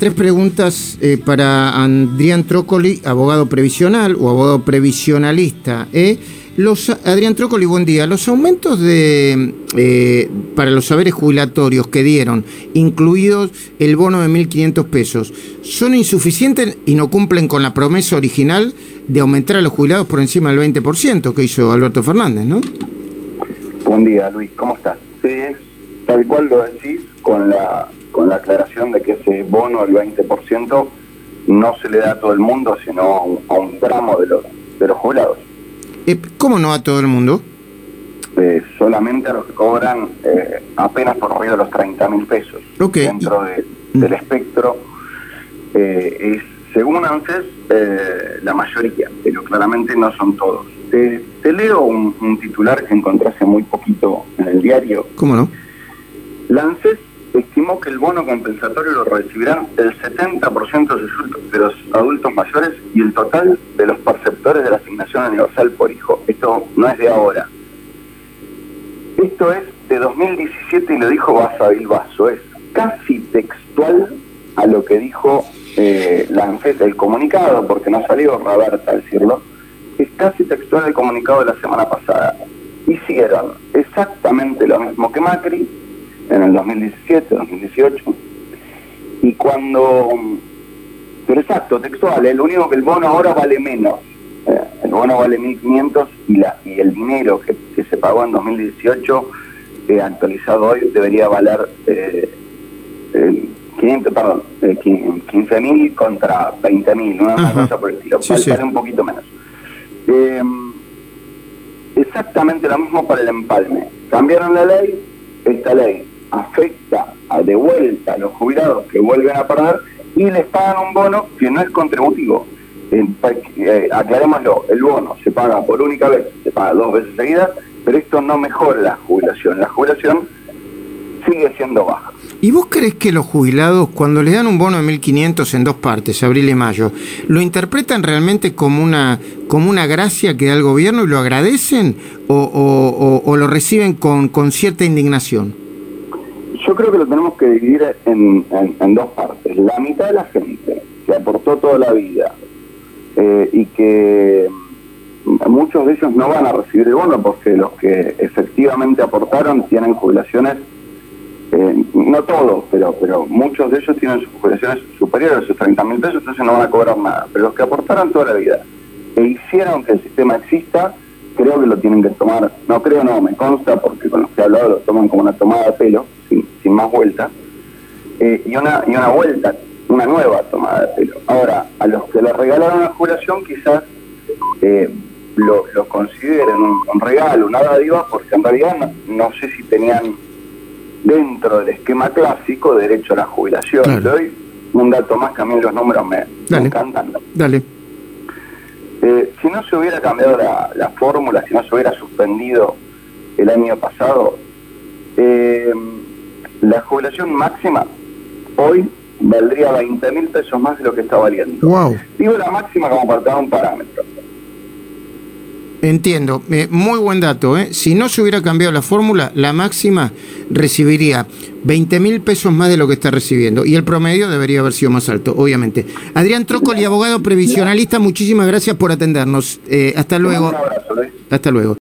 Tres preguntas eh, para Adrián Trócoli, abogado previsional o abogado previsionalista. ¿eh? Los, Adrián Trócoli, buen día. Los aumentos de eh, para los saberes jubilatorios que dieron, incluidos el bono de 1.500 pesos, ¿son insuficientes y no cumplen con la promesa original de aumentar a los jubilados por encima del 20% que hizo Alberto Fernández, no? Buen día, Luis. ¿Cómo estás? Sí, tal cual lo decís, con la con la aclaración de que ese bono del 20% no se le da a todo el mundo, sino a un, tramo de los, de los jubilados. Eh, ¿Cómo no a todo el mundo? Eh, solamente a los que cobran eh, apenas por arriba de los 30 mil pesos. Dentro del espectro es, según ANSES, la mayoría, pero claramente no son todos. Te, leo un, un, titular que encontré hace muy poquito en el diario. ¿Cómo no? La ANSES estimó que el bono compensatorio lo recibirán el 70% de los adultos mayores y el total de los perceptores de la asignación universal por hijo. Esto no es de ahora. Esto es de 2017 y lo dijo Basa Bilbaso. Es casi textual a lo que dijo eh, la ANFES, el comunicado, porque no salió Roberta a decirlo, es casi textual el comunicado de la semana pasada. Hicieron exactamente lo mismo que Macri, en el 2017, 2018. Y cuando, pero exacto, textual, el único que el bono ahora vale menos. Eh, el bono vale 1.500 y, la, y el dinero que, se pagó en 2018, eh, actualizado hoy, debería valer eh, 500, perdón, 15.000 eh, contra 20.000, una cosa por el estilo, vale, un poquito menos. Eh, exactamente lo mismo para el empalme. Cambiaron la ley, esta ley afecta a de vuelta a los jubilados que vuelven a perder y les pagan un bono que no es contributivo. Eh, aclarémoslo, el bono se paga por única vez, se paga dos veces seguidas, pero esto no mejora la jubilación. La jubilación sigue siendo baja. ¿Y vos crees que los jubilados, cuando les dan un bono de 1.500 en dos partes, abril y mayo, lo interpretan realmente como una, como una gracia que da el gobierno y lo agradecen o, o, lo reciben con, con cierta indignación? Creo que lo tenemos que dividir en, dos partes. La mitad de la gente que aportó toda la vida eh, y que muchos de ellos no van a recibir el bono porque los que efectivamente aportaron tienen jubilaciones, eh, no todos, pero, pero muchos de ellos tienen sus jubilaciones superiores a sus 30 mil pesos, entonces no van a cobrar nada. Pero los que aportaron toda la vida e hicieron que el sistema exista, creo que lo tienen que tomar, no creo, no, me consta, porque con los que he hablado lo toman como una tomada de pelo más vuelta, eh, y, una, y una vuelta, una nueva tomada de pelo. Ahora, a los que le regalaron la jubilación quizás eh, lo, consideren un, regalo, una dádiva, porque en realidad no, sé si tenían dentro del esquema clásico derecho a la jubilación. Le doy un dato más que a mí los números me, encantan. Dale. Eh, si no se hubiera cambiado la, la fórmula, si no se hubiera suspendido el año pasado, eh, la jubilación máxima hoy valdría 20 mil pesos más de lo que está valiendo. Digo la máxima como para dar un parámetro. Entiendo, eh, muy buen dato. ¿eh? Si no se hubiera cambiado la fórmula, la máxima recibiría 20 mil pesos más de lo que está recibiendo y el promedio debería haber sido más alto, obviamente. Adrián Trócoli, abogado previsionalista, muchísimas gracias por atendernos. Eh, hasta luego. Un abrazo, Hasta luego.